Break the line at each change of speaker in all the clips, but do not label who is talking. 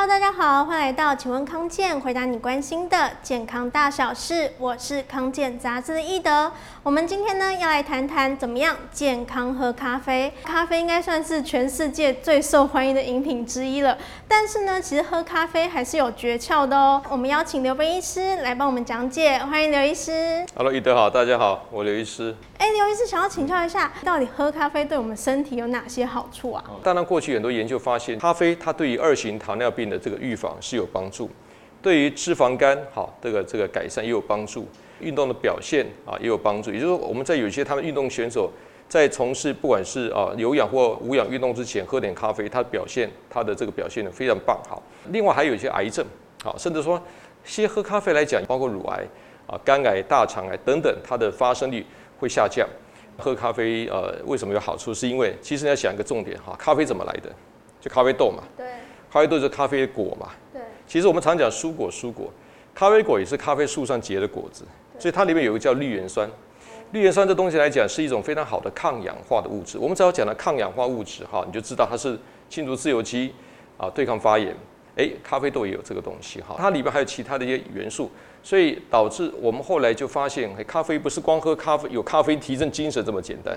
Hello，大家好，欢迎来到请问康健，回答你关心的健康大小事。我是康健杂志的易德。我们今天呢要来谈谈怎么样健康喝咖啡。咖啡应该算是全世界最受欢迎的饮品之一了。但是呢，其实喝咖啡还是有诀窍的哦。我们邀请刘飞医师来帮我们讲解。欢迎刘医师。
Hello，易德好，大家好，我刘医师。
哎，刘医师想要请教一下，到底喝咖啡对我们身体有哪些好处啊？
当然，过去很多研究发现，咖啡它对于二型糖尿病的这个预防是有帮助，对于脂肪肝好这个这个改善也有帮助，运动的表现啊也有帮助。也就是说，我们在有一些他们运动选手在从事不管是啊有氧或无氧运动之前喝点咖啡，他表现他的这个表现呢非常棒好。另外还有一些癌症好，甚至说先喝咖啡来讲，包括乳癌啊、肝癌、大肠癌等等，它的发生率会下降。喝咖啡呃为什么有好处？是因为其实你要想一个重点哈，咖啡怎么来的？就咖啡豆嘛。对。咖啡豆是咖啡果嘛？对。其实我们常讲蔬果，蔬果，咖啡果也是咖啡树上结的果子，所以它里面有一个叫绿原酸。绿原酸这东西来讲是一种非常好的抗氧化的物质。我们只要讲到抗氧化物质哈，你就知道它是清除自由基啊，对抗发炎。诶，咖啡豆也有这个东西哈，它里面还有其他的一些元素，所以导致我们后来就发现，咖啡不是光喝咖啡有咖啡提振精神这么简单。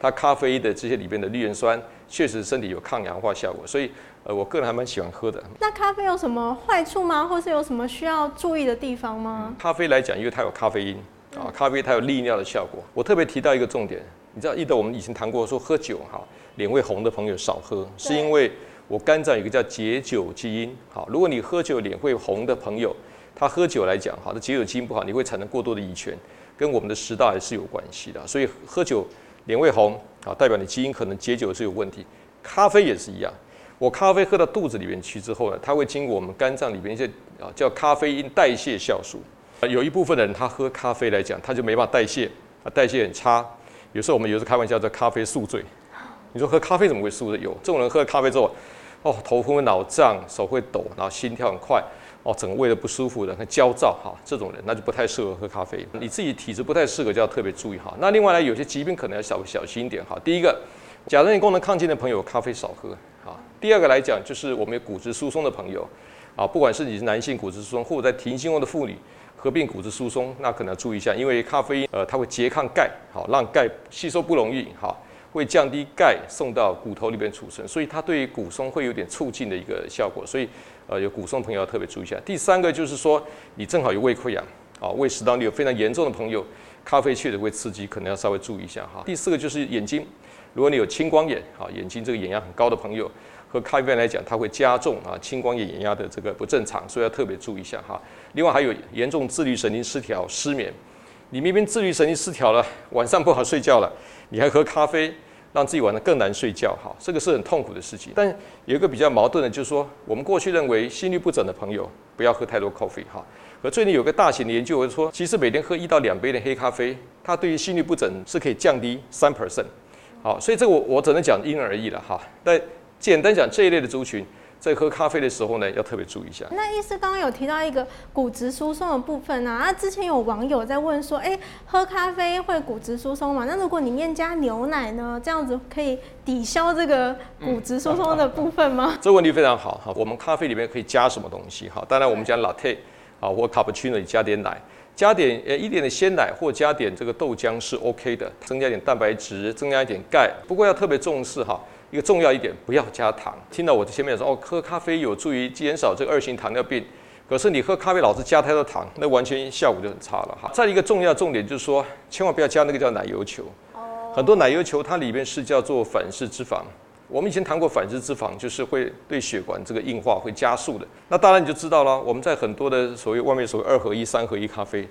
它咖啡的这些里边的绿原酸确实身体有抗氧化效果，所以呃，我个人还蛮喜欢喝的。
那咖啡有什么坏处吗？或是有什么需要注意的地方吗？
咖啡来讲，因为它有咖啡因啊，咖啡它有利尿的效果。我特别提到一个重点，你知道，记得我们以前谈过说喝酒哈，脸会红的朋友少喝，是因为我肝脏有一个叫解酒基因。好，如果你喝酒脸会红的朋友，他喝酒来讲，好的解酒基因不好，你会产生过多的乙醛，跟我们的食道还是有关系的。所以喝酒。脸会红啊，代表你基因可能解酒是有问题。咖啡也是一样，我咖啡喝到肚子里面去之后呢，它会经过我们肝脏里面一些啊叫咖啡因代谢酵素。啊有一部分的人他喝咖啡来讲，他就没办法代谢，啊代谢很差。有时候我们有时候开玩笑叫咖啡宿醉。你说喝咖啡怎么会宿醉？有这种人喝了咖啡之后，哦头昏脑胀，手会抖，然后心跳很快。哦，整个胃都不舒服的，很焦躁哈，这种人那就不太适合喝咖啡。你自己体质不太适合，就要特别注意哈。那另外呢，有些疾病可能要小小心一点哈。第一个，甲状腺功能亢进的朋友，咖啡少喝啊。第二个来讲，就是我们有骨质疏松的朋友啊，不管是你是男性骨质疏松，或者在停经后的妇女合并骨质疏松，那可能要注意一下，因为咖啡因呃，它会拮抗钙，好让钙吸收不容易，好。会降低钙送到骨头里边储存，所以它对于骨松会有点促进的一个效果，所以呃有骨松朋友要特别注意一下。第三个就是说，你正好有胃溃疡啊，胃食道逆流非常严重的朋友，咖啡确实会刺激，可能要稍微注意一下哈。第四个就是眼睛，如果你有青光眼啊，眼睛这个眼压很高的朋友，喝咖啡来讲，它会加重啊青光眼眼压的这个不正常，所以要特别注意一下哈。另外还有严重自律神经失调、失眠，你明明自律神经失调了，晚上不好睡觉了，你还喝咖啡。让自己玩得更难睡觉，哈，这个是很痛苦的事情。但有一个比较矛盾的，就是说，我们过去认为心率不整的朋友不要喝太多咖啡，哈。而最近有个大型的研究说，其实每天喝一到两杯的黑咖啡，它对于心率不整是可以降低三 percent，好，所以这个我我只能讲因人而异了，哈。但简单讲这一类的族群。在喝咖啡的时候呢，要特别注意一下。
那医师刚刚有提到一个骨质疏松的部分啊，那之前有网友在问说，哎，喝咖啡会骨质疏松吗？那如果里面加牛奶呢，这样子可以抵消这个骨质疏松的部分吗？嗯啊啊啊、
这个问题非常好哈。我们咖啡里面可以加什么东西？哈，当然我们讲 latte 啊，或 cappuccino 里加点奶，加点呃一点的鲜奶或加点这个豆浆是 OK 的，增加点蛋白质，增加一点钙。不过要特别重视哈。一个重要一点，不要加糖。听到我的前面说哦，喝咖啡有助于减少这个二型糖尿病，可是你喝咖啡老是加太多糖，那完全效果就很差了哈。再一个重要重点就是说，千万不要加那个叫奶油球。很多奶油球它里面是叫做反式脂肪。我们以前谈过反式脂肪，就是会对血管这个硬化会加速的。那当然你就知道了，我们在很多的所谓外面所谓二合一、三合一咖啡，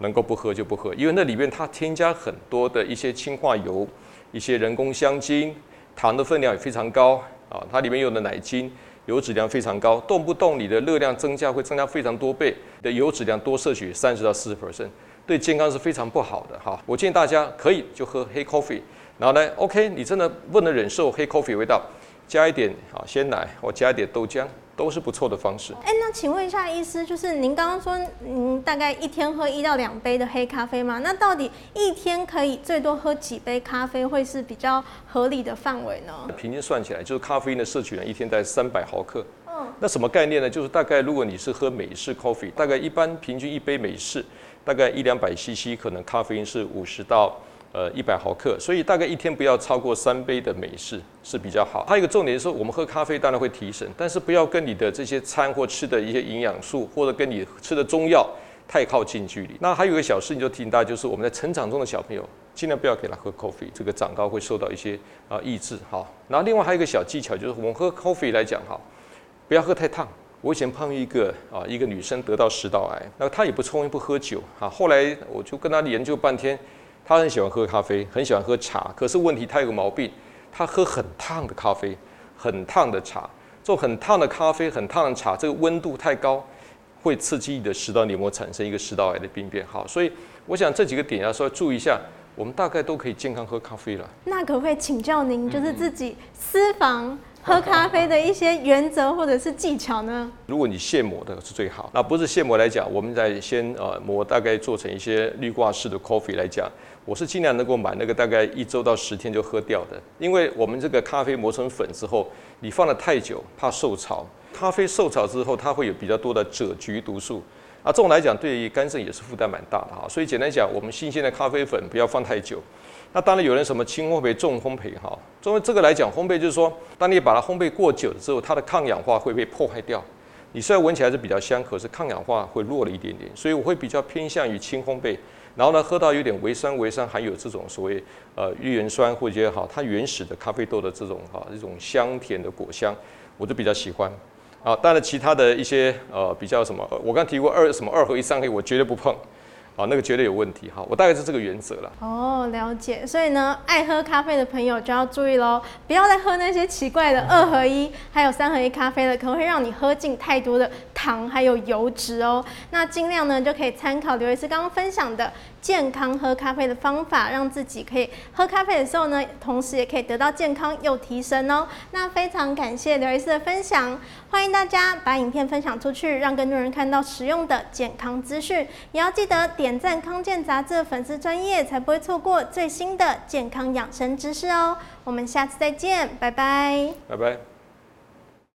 能够不喝就不喝，因为那里面它添加很多的一些氢化油、一些人工香精。糖的分量也非常高啊，它里面用的奶精油脂量非常高，动不动你的热量增加会增加非常多倍，的油脂量多摄取三十到四十 percent，对健康是非常不好的哈。我建议大家可以就喝黑 coffee，，然后呢，OK，你真的不能忍受黑 coffee 味道，加一点啊鲜奶或加一点豆浆。都是不错的方式。
哎，那请问一下医师，就是您刚刚说，您大概一天喝一到两杯的黑咖啡吗？那到底一天可以最多喝几杯咖啡会是比较合理的范围呢？
平均算起来，就是咖啡因的摄取量一天大概三百毫克。哦。
嗯。
那什么概念呢？就是大概如果你是喝美式 coffee，大概一般平均一杯美式大概一两百 CC，可能咖啡因是五十到呃一百毫克，所以大概一天不要超过三杯的美式是比较好。还有一个重点是，我们喝咖啡当然会提神，但是不要跟你的这些餐或吃的一些营养素，或者跟你吃的中药。太靠近距离。那还有一个小事你就提醒大家，就是我们在成长中的小朋友，尽量不要给他喝 coffee，这个长高会受到一些啊抑制。好，然后另外还有一个小技巧，就是我们喝 coffee 来讲，哈，不要喝太烫。我以前碰一个啊，一个女生得到食道癌，那她也不抽烟不喝酒，哈，后来我就跟她研究半天，他很喜欢喝咖啡，很喜欢喝茶，可是问题他有个毛病，他喝很烫的咖啡，很烫的茶，做很烫的咖啡，很烫的茶，这个温度太高。会刺激你的食道黏膜产生一个食道癌的病变，好，所以我想这几个点要稍微注意一下，我们大概都可以健康喝咖啡了。
那可不可以请教您，就是自己私房喝咖啡的一些原则或者是技巧呢？
如果你现磨的是最好，那不是现磨来讲，我们在先呃磨，大概做成一些滤挂式的 coffee 来讲，我是尽量能够买那个大概一周到十天就喝掉的，因为我们这个咖啡磨成粉之后，你放了太久怕受潮。咖啡受潮之后，它会有比较多的赭菊毒素，啊，这种来讲对于肝肾也是负担蛮大的哈。所以简单讲，我们新鲜的咖啡粉不要放太久。那当然有人什么轻烘焙、重烘焙哈，作为这个来讲，烘焙就是说，当你把它烘焙过久了之后，它的抗氧化会被破坏掉。你虽然闻起来是比较香，可是抗氧化会弱了一点点。所以我会比较偏向于轻烘焙，然后呢，喝到有点微酸、微酸，含有这种所谓呃绿原酸或者哈它原始的咖啡豆的这种哈这种香甜的果香，我就比较喜欢。啊，当然其他的一些呃比较什么，我刚提过二什么二合一、三合一，我绝对不碰，啊，那个绝对有问题哈。我大概是这个原则了。
哦，了解。所以呢，爱喝咖啡的朋友就要注意喽，不要再喝那些奇怪的二合一还有三合一咖啡了，可能会让你喝进太多的糖还有油脂哦。那尽量呢就可以参考刘医师刚刚分享的。健康喝咖啡的方法，让自己可以喝咖啡的时候呢，同时也可以得到健康又提神哦。那非常感谢刘医师的分享，欢迎大家把影片分享出去，让更多人看到实用的健康资讯。也要记得点赞康健杂志的粉丝专业，才不会错过最新的健康养生知识哦。我们下次再见，拜拜，
拜拜。